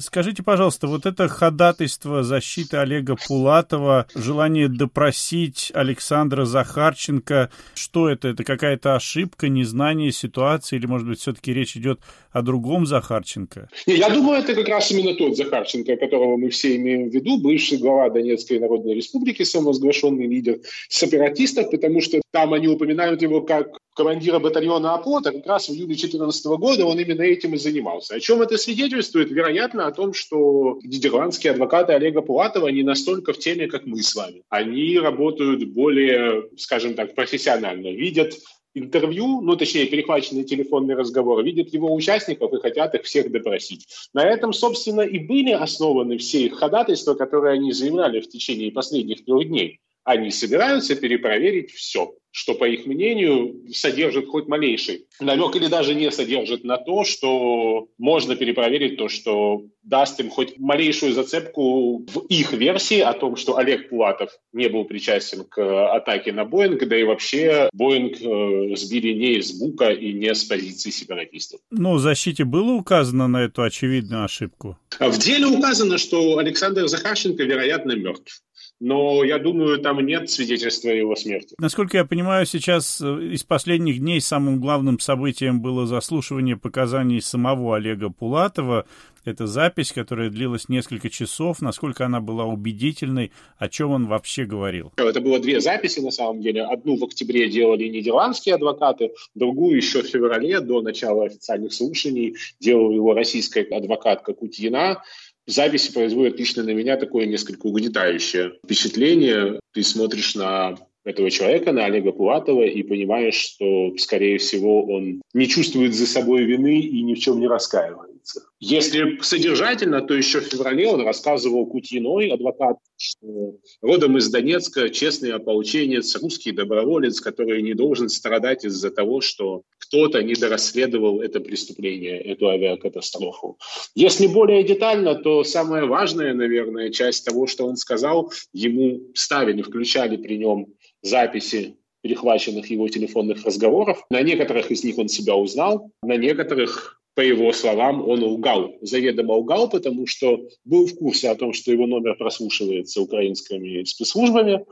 Скажите, пожалуйста, вот это ходатайство защиты Олега Пулатова, желание допросить Александра Захарченко, что это? Это какая-то ошибка, незнание ситуации или, может быть, все-таки речь идет о другом Захарченко? Я думаю, это как раз именно тот Захарченко, которого мы все имеем в виду, бывший глава Донецкой Народной Республики, самовозглашенный лидер сепаратистов, потому что там они упоминают его как командира батальона ОПОТа, как раз в июле 2014 года он именно этим и занимался. О чем это свидетельствует? Вероятно, о том, что нидерландские адвокаты Олега Пулатова не настолько в теме, как мы с вами. Они работают более, скажем так, профессионально, видят интервью, ну, точнее, перехваченный телефонный разговор, видят его участников и хотят их всех допросить. На этом, собственно, и были основаны все их ходатайства, которые они заявляли в течение последних трех дней. Они собираются перепроверить все что, по их мнению, содержит хоть малейший намек или даже не содержит на то, что можно перепроверить то, что даст им хоть малейшую зацепку в их версии о том, что Олег Пулатов не был причастен к атаке на Боинг, да и вообще Боинг э, сбили не из Бука и не с позиции сепаратистов. Ну, в защите было указано на эту очевидную ошибку? В деле указано, что Александр Захарченко, вероятно, мертв но я думаю, там нет свидетельства его смерти. Насколько я понимаю, сейчас э, из последних дней самым главным событием было заслушивание показаний самого Олега Пулатова. Это запись, которая длилась несколько часов. Насколько она была убедительной, о чем он вообще говорил? Это было две записи, на самом деле. Одну в октябре делали нидерландские адвокаты, другую еще в феврале, до начала официальных слушаний, делал его российская адвокатка Кутьина записи производят лично на меня такое несколько угнетающее впечатление. Ты смотришь на этого человека, на Олега Пулатова, и понимаешь, что, скорее всего, он не чувствует за собой вины и ни в чем не раскаивается. Если содержательно, то еще в феврале он рассказывал Кутьиной, адвокат, что родом из Донецка, честный ополченец, русский доброволец, который не должен страдать из-за того, что кто-то недорасследовал это преступление, эту авиакатастрофу. Если более детально, то самая важная, наверное, часть того, что он сказал, ему ставили, включали при нем записи перехваченных его телефонных разговоров. На некоторых из них он себя узнал, на некоторых по его словам, он лгал, заведомо лгал, потому что был в курсе о том, что его номер прослушивается украинскими спецслужбами.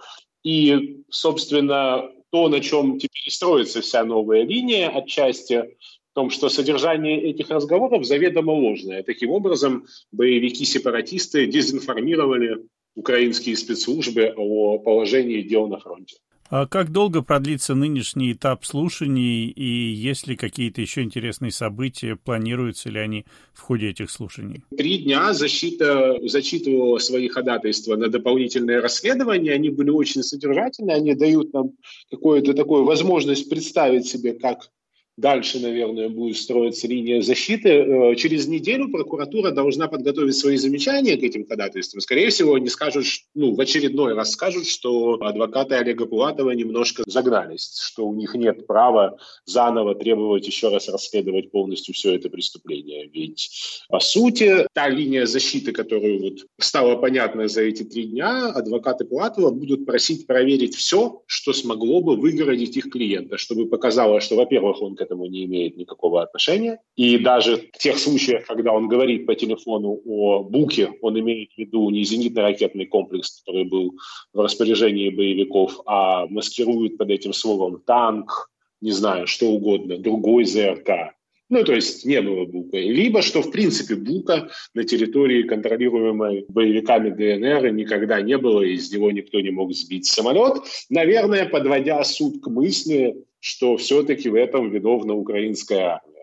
И, собственно, то, на чем теперь строится вся новая линия, отчасти в том, что содержание этих разговоров заведомо ложное. Таким образом, боевики-сепаратисты дезинформировали украинские спецслужбы о положении дел на фронте. А как долго продлится нынешний этап слушаний и есть ли какие-то еще интересные события, планируются ли они в ходе этих слушаний? Три дня защита зачитывала свои ходатайства на дополнительное расследование, они были очень содержательные, они дают нам какую-то такую возможность представить себе, как дальше, наверное, будет строиться линия защиты. Э, через неделю прокуратура должна подготовить свои замечания к этим ходатайствам. Скорее всего, они скажут, ну, в очередной раз скажут, что адвокаты Олега Пулатова немножко загнались, что у них нет права заново требовать еще раз расследовать полностью все это преступление. Ведь, по сути, та линия защиты, которую вот стала понятна за эти три дня, адвокаты Пулатова будут просить проверить все, что смогло бы выгородить их клиента, чтобы показало, что, во-первых, он к этому не имеет никакого отношения. И даже в тех случаях, когда он говорит по телефону о Буке, он имеет в виду не зенитно-ракетный комплекс, который был в распоряжении боевиков, а маскирует под этим словом танк, не знаю, что угодно, другой ЗРК. Ну, то есть не было Бука. Либо, что, в принципе, Бука на территории, контролируемой боевиками ДНР, никогда не было, и из него никто не мог сбить самолет. Наверное, подводя суд к мысли, что все-таки в этом виновна украинская армия.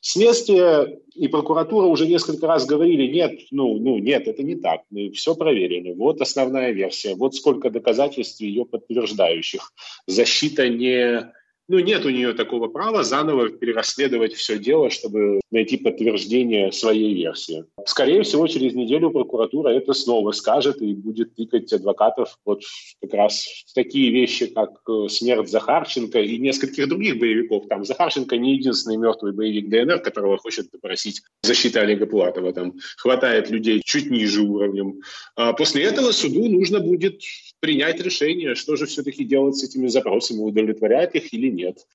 Следствие и прокуратура уже несколько раз говорили, нет, ну, ну нет, это не так, мы все проверили, вот основная версия, вот сколько доказательств ее подтверждающих. Защита не ну, нет у нее такого права заново перерасследовать все дело, чтобы найти подтверждение своей версии. Скорее всего, через неделю прокуратура это снова скажет и будет тыкать адвокатов вот как раз в такие вещи, как э, смерть Захарченко и нескольких других боевиков. Там Захарченко не единственный мертвый боевик ДНР, которого хочет попросить защита Олега Платова. Там хватает людей чуть ниже уровнем. А после этого суду нужно будет принять решение, что же все-таки делать с этими запросами, удовлетворять их или нет.